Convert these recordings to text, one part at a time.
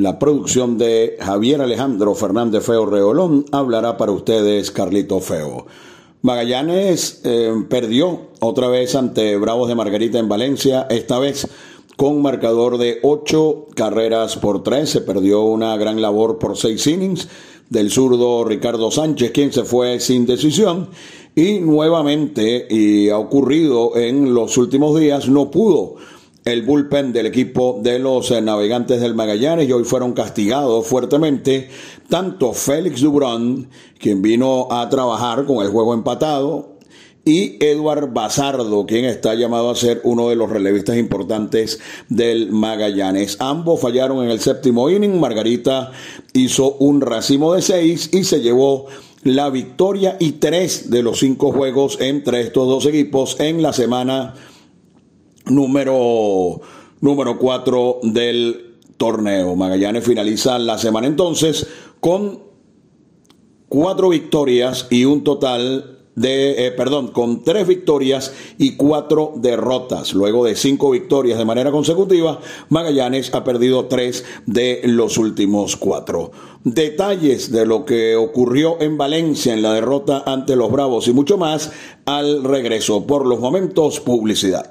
la producción de Javier Alejandro Fernández Feo Reolón hablará para ustedes Carlito Feo. Magallanes eh, perdió otra vez ante Bravos de Margarita en Valencia, esta vez con marcador de ocho carreras por tres. Se perdió una gran labor por seis innings del zurdo Ricardo Sánchez, quien se fue sin decisión. Y nuevamente, y ha ocurrido en los últimos días, no pudo el bullpen del equipo de los eh, navegantes del Magallanes y hoy fueron castigados fuertemente tanto Félix Dubrón, quien vino a trabajar con el juego empatado, y Eduard Bazardo, quien está llamado a ser uno de los relevistas importantes del Magallanes. Ambos fallaron en el séptimo inning. Margarita hizo un racimo de seis y se llevó la victoria y tres de los cinco juegos entre estos dos equipos en la semana número, número 4 del torneo. Magallanes finaliza la semana entonces con cuatro victorias y un total de, eh, perdón, con tres victorias y cuatro derrotas. Luego de cinco victorias de manera consecutiva, Magallanes ha perdido tres de los últimos cuatro. Detalles de lo que ocurrió en Valencia en la derrota ante los Bravos y mucho más al regreso. Por los momentos, publicidad.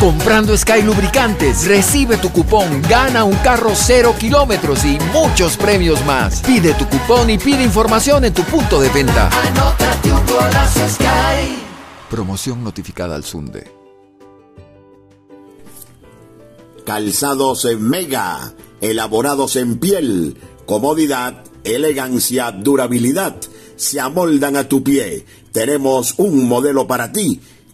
Comprando Sky Lubricantes, recibe tu cupón, gana un carro cero kilómetros y muchos premios más. Pide tu cupón y pide información en tu punto de venta. Anótate un golazo Sky. Promoción notificada al Sunde. Calzados en Mega, elaborados en piel, comodidad, elegancia, durabilidad, se amoldan a tu pie. Tenemos un modelo para ti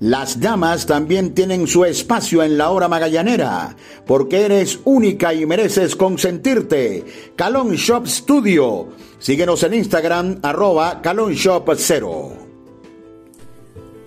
Las damas también tienen su espacio en la hora magallanera, porque eres única y mereces consentirte. Calon Shop Studio. Síguenos en Instagram, arroba Calon Shop 0.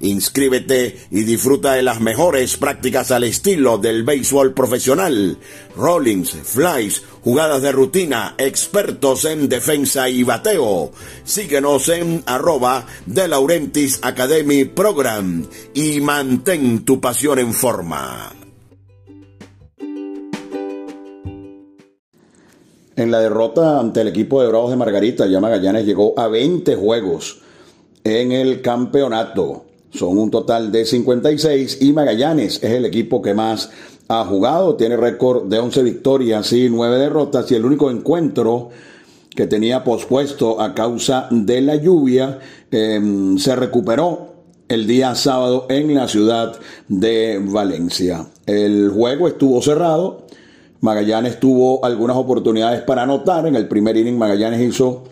Inscríbete y disfruta de las mejores prácticas al estilo del béisbol profesional. Rollings, flies, jugadas de rutina, expertos en defensa y bateo. Síguenos en arroba de Laurentis Academy Program y mantén tu pasión en forma. En la derrota ante el equipo de Bravos de Margarita, ya Magallanes llegó a 20 juegos en el campeonato. Son un total de 56 y Magallanes es el equipo que más ha jugado. Tiene récord de 11 victorias y 9 derrotas y el único encuentro que tenía pospuesto a causa de la lluvia em, se recuperó el día sábado en la ciudad de Valencia. El juego estuvo cerrado Magallanes tuvo algunas oportunidades para anotar. En el primer inning Magallanes hizo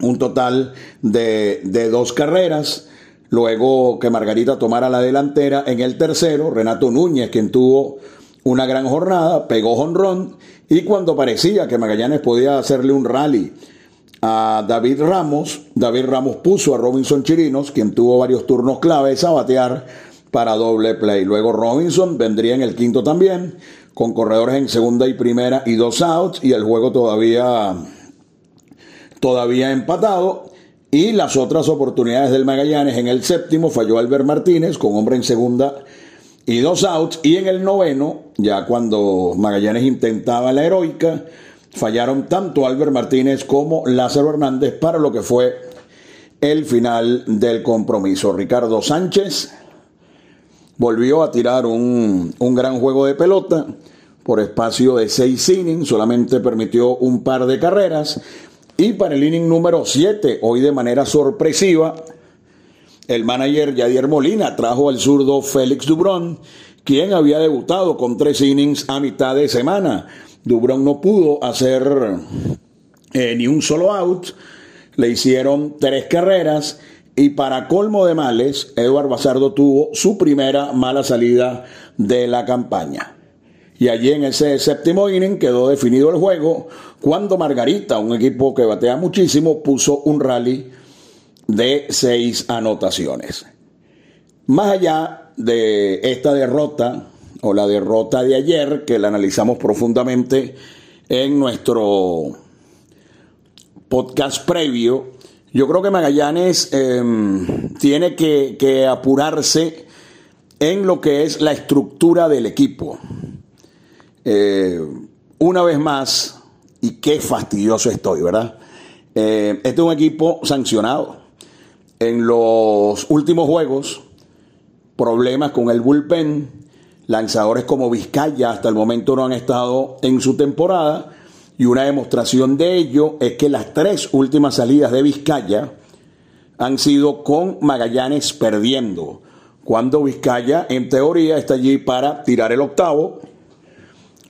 un total de, dos carreras. Luego que Margarita tomara la delantera en el tercero, Renato Núñez, quien tuvo una gran jornada, pegó jonrón y cuando parecía que Magallanes podía hacerle un rally a David Ramos, David Ramos puso a Robinson Chirinos, quien tuvo varios turnos claves a batear para doble play. Luego Robinson vendría en el quinto también con corredores en segunda y primera y dos outs y el juego todavía todavía empatado y las otras oportunidades del Magallanes en el séptimo falló Albert Martínez con hombre en segunda y dos outs y en el noveno ya cuando Magallanes intentaba la heroica fallaron tanto Albert Martínez como Lázaro Hernández para lo que fue el final del compromiso. Ricardo Sánchez volvió a tirar un, un gran juego de pelota por espacio de seis innings, solamente permitió un par de carreras. Y para el inning número 7, hoy de manera sorpresiva, el manager Yadier Molina trajo al zurdo Félix Dubrón, quien había debutado con tres innings a mitad de semana. Dubrón no pudo hacer eh, ni un solo out, le hicieron tres carreras y para colmo de males, Eduardo Bazardo tuvo su primera mala salida de la campaña. Y allí en ese séptimo inning quedó definido el juego cuando Margarita, un equipo que batea muchísimo, puso un rally de seis anotaciones. Más allá de esta derrota o la derrota de ayer, que la analizamos profundamente en nuestro podcast previo, yo creo que Magallanes em, tiene que, que apurarse en lo que es la estructura del equipo. Eh, una vez más, y qué fastidioso estoy, ¿verdad? Eh, este es un equipo sancionado. En los últimos juegos, problemas con el bullpen, lanzadores como Vizcaya hasta el momento no han estado en su temporada, y una demostración de ello es que las tres últimas salidas de Vizcaya han sido con Magallanes perdiendo, cuando Vizcaya en teoría está allí para tirar el octavo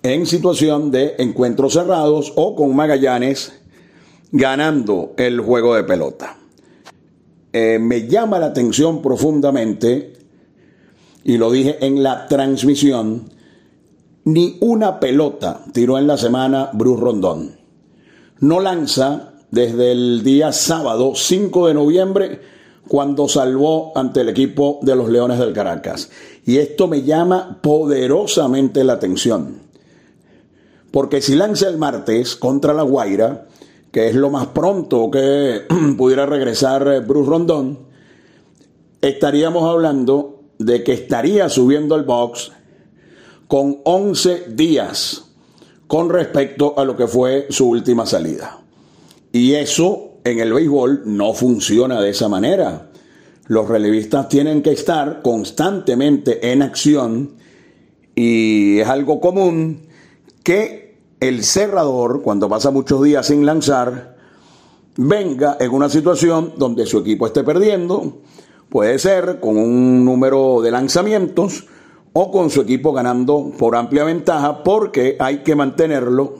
en situación de encuentros cerrados o con Magallanes ganando el juego de pelota. Eh, me llama la atención profundamente, y lo dije en la transmisión, ni una pelota tiró en la semana Bruce Rondón. No lanza desde el día sábado 5 de noviembre cuando salvó ante el equipo de los Leones del Caracas. Y esto me llama poderosamente la atención. Porque si lanza el martes contra la Guaira, que es lo más pronto que pudiera regresar Bruce Rondón, estaríamos hablando de que estaría subiendo el box con 11 días con respecto a lo que fue su última salida. Y eso en el béisbol no funciona de esa manera. Los relevistas tienen que estar constantemente en acción y es algo común que el cerrador, cuando pasa muchos días sin lanzar, venga en una situación donde su equipo esté perdiendo, puede ser con un número de lanzamientos o con su equipo ganando por amplia ventaja porque hay que mantenerlo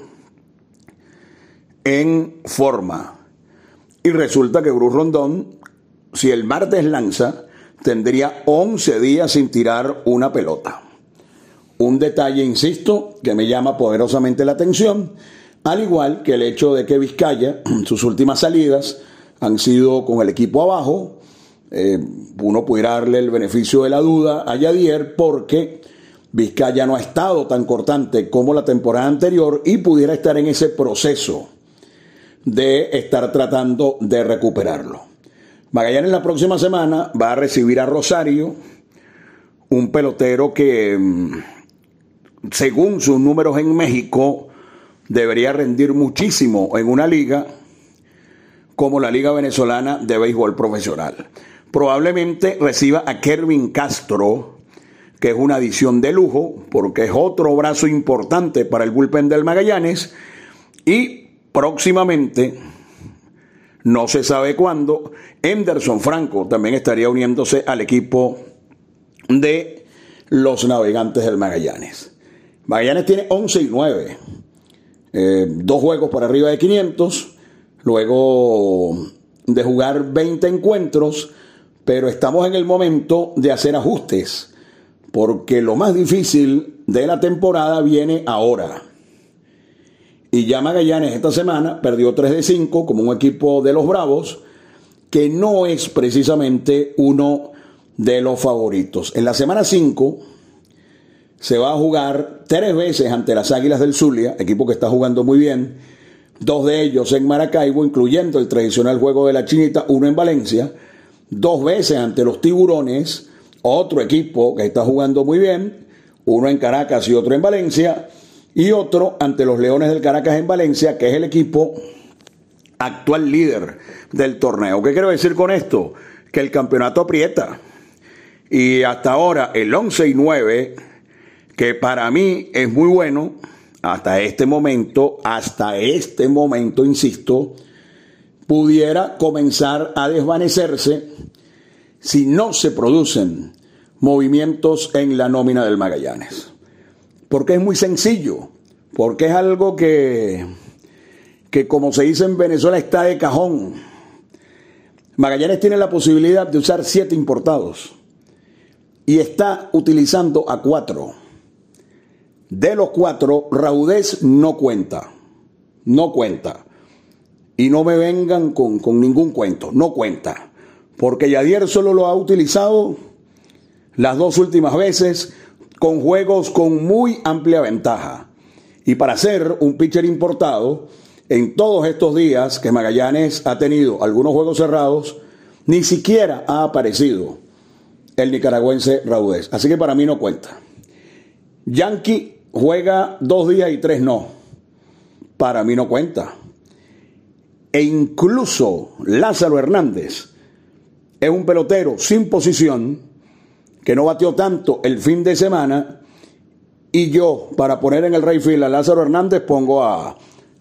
en forma. Y resulta que Bruce Rondón, si el martes lanza, tendría 11 días sin tirar una pelota. Un detalle, insisto, que me llama poderosamente la atención, al igual que el hecho de que Vizcaya, sus últimas salidas, han sido con el equipo abajo. Eh, uno pudiera darle el beneficio de la duda a Yadier porque Vizcaya no ha estado tan cortante como la temporada anterior y pudiera estar en ese proceso de estar tratando de recuperarlo. Magallanes la próxima semana va a recibir a Rosario, un pelotero que mm, según sus números en México, debería rendir muchísimo en una liga como la Liga Venezolana de Béisbol Profesional. Probablemente reciba a Kervin Castro, que es una adición de lujo, porque es otro brazo importante para el bullpen del Magallanes, y próximamente, no se sabe cuándo, Henderson Franco también estaría uniéndose al equipo de los navegantes del Magallanes. Magallanes tiene 11 y 9. Eh, dos juegos por arriba de 500. Luego de jugar 20 encuentros. Pero estamos en el momento de hacer ajustes. Porque lo más difícil de la temporada viene ahora. Y ya Magallanes esta semana perdió 3 de 5 como un equipo de los Bravos, que no es precisamente uno de los favoritos. En la semana 5 se va a jugar tres veces ante las Águilas del Zulia, equipo que está jugando muy bien, dos de ellos en Maracaibo, incluyendo el tradicional juego de la Chinita, uno en Valencia, dos veces ante los Tiburones, otro equipo que está jugando muy bien, uno en Caracas y otro en Valencia, y otro ante los Leones del Caracas en Valencia, que es el equipo actual líder del torneo. ¿Qué quiero decir con esto? Que el campeonato aprieta. Y hasta ahora el 11 y 9 que para mí es muy bueno hasta este momento, hasta este momento, insisto, pudiera comenzar a desvanecerse si no se producen movimientos en la nómina del Magallanes. Porque es muy sencillo, porque es algo que, que como se dice en Venezuela está de cajón. Magallanes tiene la posibilidad de usar siete importados y está utilizando a cuatro. De los cuatro, Raudés no cuenta, no cuenta. Y no me vengan con, con ningún cuento, no cuenta. Porque Yadier solo lo ha utilizado las dos últimas veces con juegos con muy amplia ventaja. Y para ser un pitcher importado, en todos estos días que Magallanes ha tenido algunos juegos cerrados, ni siquiera ha aparecido el nicaragüense Raudés. Así que para mí no cuenta. Yankee juega dos días y tres no. Para mí no cuenta. E incluso Lázaro Hernández es un pelotero sin posición que no batió tanto el fin de semana. Y yo, para poner en el Rayfield a Lázaro Hernández, pongo a,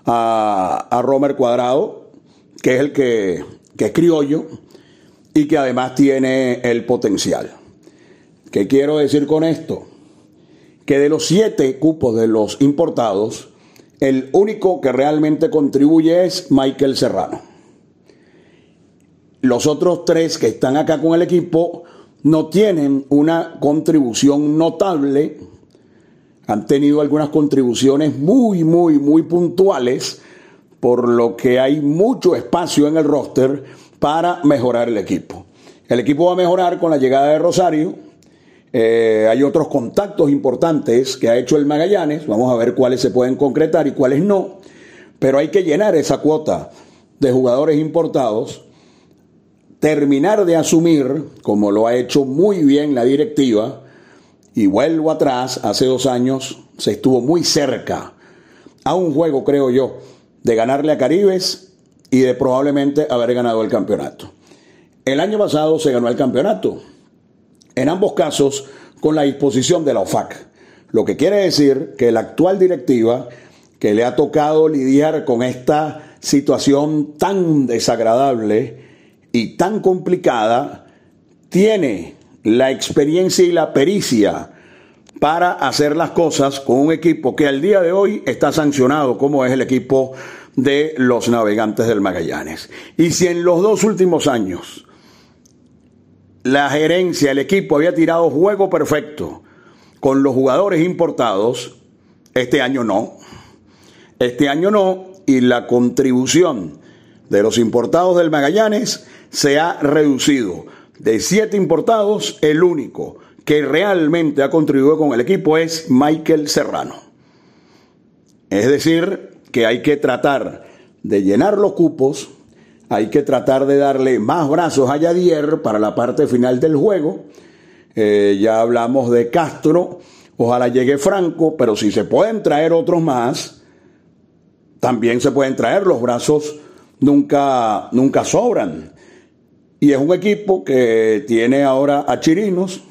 a, Romer Cuadrado, que es el que, que es criollo y que además tiene el potencial. ¿Qué quiero decir con esto? Que de los siete cupos de los importados, el único que realmente contribuye es Michael Serrano. Los otros tres que están acá con el equipo no tienen una contribución notable han tenido algunas contribuciones muy, muy, muy puntuales, por lo que hay mucho espacio en el roster para mejorar el equipo. El equipo va a mejorar con la llegada de Rosario. Eh, hay otros contactos importantes que ha hecho el Magallanes. Vamos a ver cuáles se pueden concretar y cuáles no. Pero hay que llenar esa cuota de jugadores importados, terminar de asumir, como lo ha hecho muy bien la directiva, y vuelvo atrás, hace dos años se estuvo muy cerca a un juego, creo yo, de ganarle a Caribes y de probablemente haber ganado el campeonato. El año pasado se ganó el campeonato, en ambos casos con la disposición de la OFAC, lo que quiere decir que la actual directiva que le ha tocado lidiar con esta situación tan desagradable y tan complicada, tiene la experiencia y la pericia para hacer las cosas con un equipo que al día de hoy está sancionado, como es el equipo de los navegantes del Magallanes. Y si en los dos últimos años la gerencia, el equipo había tirado juego perfecto con los jugadores importados, este año no. Este año no, y la contribución de los importados del Magallanes se ha reducido de siete importados, el único que realmente ha contribuido con el equipo es Michael Serrano. Es decir, que hay que tratar de llenar los cupos, hay que tratar de darle más brazos a Yadier para la parte final del juego. Eh, ya hablamos de Castro, ojalá llegue Franco, pero si se pueden traer otros más, también se pueden traer, los brazos nunca, nunca sobran. Y es un equipo que tiene ahora a Chirinos,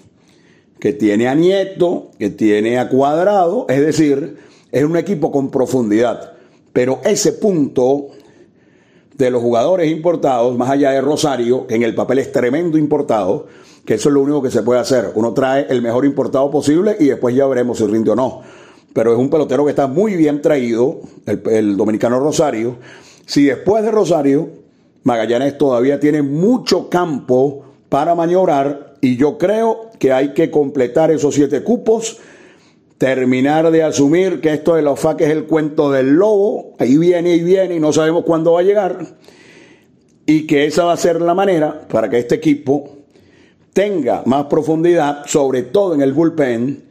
que tiene a Nieto, que tiene a Cuadrado, es decir, es un equipo con profundidad. Pero ese punto de los jugadores importados, más allá de Rosario, que en el papel es tremendo importado, que eso es lo único que se puede hacer. Uno trae el mejor importado posible y después ya veremos si rinde o no. Pero es un pelotero que está muy bien traído, el, dominicano Rosario. Si después de Rosario Magallanes todavía tiene mucho campo para maniobrar y yo creo que hay que completar esos siete cupos, terminar de asumir que esto de la OFAC es el cuento del lobo, ahí viene y viene y no sabemos cuándo va a llegar, y que esa va a ser la manera para que este equipo tenga más profundidad, sobre todo en el bullpen,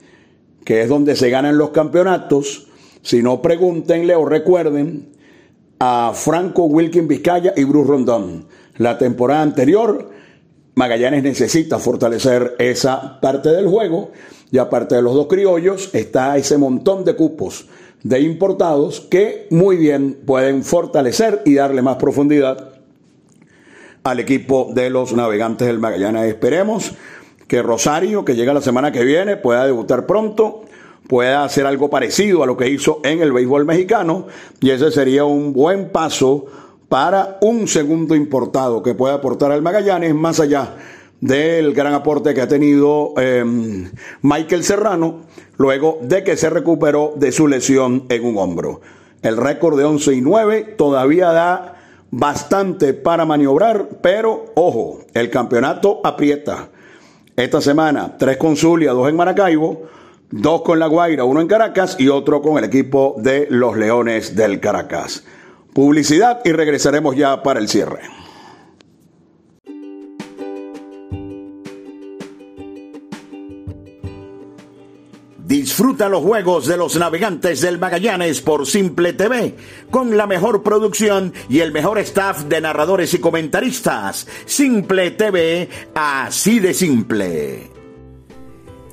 que es donde se ganan los campeonatos. Si no, pregúntenle o recuerden a Franco Wilkin Vizcaya y Bruce Rondón. La temporada anterior, Magallanes necesita fortalecer esa parte del juego y aparte de los dos criollos está ese montón de cupos de importados que muy bien pueden fortalecer y darle más profundidad al equipo de los navegantes del Magallanes. Esperemos que Rosario, que llega la semana que viene, pueda debutar pronto pueda hacer algo parecido a lo que hizo en el béisbol mexicano y ese sería un buen paso para un segundo importado que pueda aportar al Magallanes más allá del gran aporte que ha tenido em, Michael Serrano luego de que se recuperó de su lesión en un hombro. El récord de 11 y 9 todavía da bastante para maniobrar, pero ojo, el campeonato aprieta. Esta semana, tres con Zulia, dos en Maracaibo, dos con La Guaira, uno en Caracas y otro con el equipo de los Leones del Caracas. Publicidad y regresaremos ya para el cierre. Disfruta los juegos de los navegantes del Magallanes por Simple TV, con la mejor producción y el mejor staff de narradores y comentaristas. Simple TV, así de simple.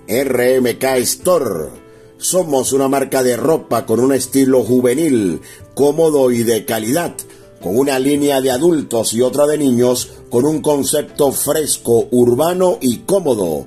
RMK Store. Somos una marca de ropa con un estilo juvenil, cómodo y de calidad, con una línea de adultos y otra de niños, con un concepto fresco, urbano y cómodo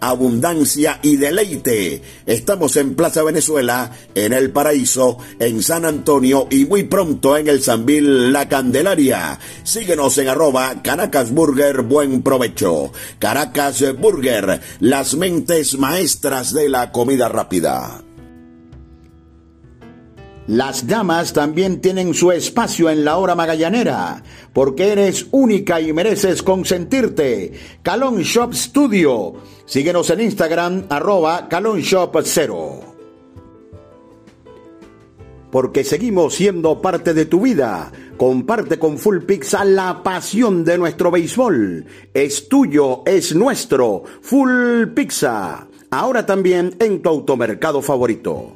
abundancia y deleite. Estamos en Plaza Venezuela, en El Paraíso, en San Antonio y muy pronto en el Sanvil La Candelaria. Síguenos en arroba Caracas Burger Buen Provecho. Caracas Burger, las mentes maestras de la comida rápida. Las damas también tienen su espacio en la hora magallanera, porque eres única y mereces consentirte. Calon Shop Studio. Síguenos en Instagram, arroba Calon Shop 0. Porque seguimos siendo parte de tu vida. Comparte con Full Pizza la pasión de nuestro béisbol. Es tuyo, es nuestro. Full Pizza. Ahora también en tu automercado favorito.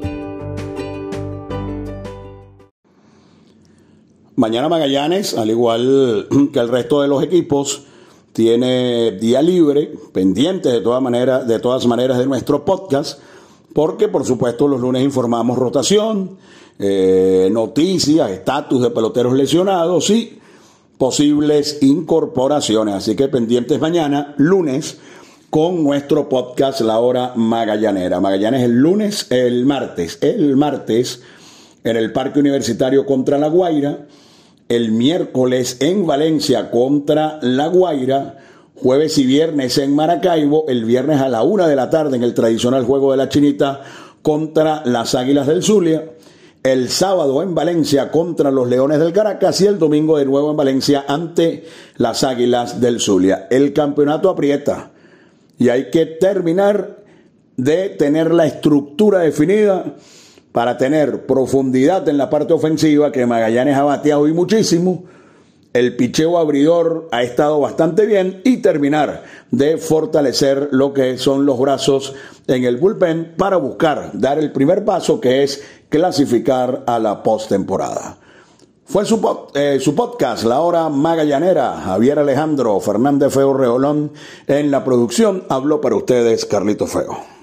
Mañana Magallanes, al igual que el resto de los equipos, tiene día libre, pendiente de todas maneras, de todas maneras de nuestro podcast porque por supuesto los lunes informamos rotación, eh, noticias, estatus de peloteros lesionados y posibles incorporaciones. Así que pendientes mañana, lunes, con nuestro podcast La Hora Magallanera. Magallanes el lunes, el martes, el martes en el Parque Universitario contra La Guaira, el miércoles en Valencia contra La Guaira, jueves y viernes en Maracaibo, el viernes a la una de la tarde en el tradicional juego de la Chinita contra las Águilas del Zulia, el sábado en Valencia contra los Leones del Caracas y el domingo de nuevo en Valencia ante las Águilas del Zulia. El campeonato aprieta y hay que terminar de tener la estructura definida para tener profundidad en la parte ofensiva que Magallanes ha bateado y muchísimo el picheo abridor ha estado bastante bien y terminar de fortalecer lo que son los brazos en el bullpen para buscar dar el primer paso que es clasificar a la postemporada. Fue su, eh, su, podcast, La Hora Magallanera, Javier Alejandro Fernández Feo Reolón en la producción. Habló para ustedes Carlito Feo.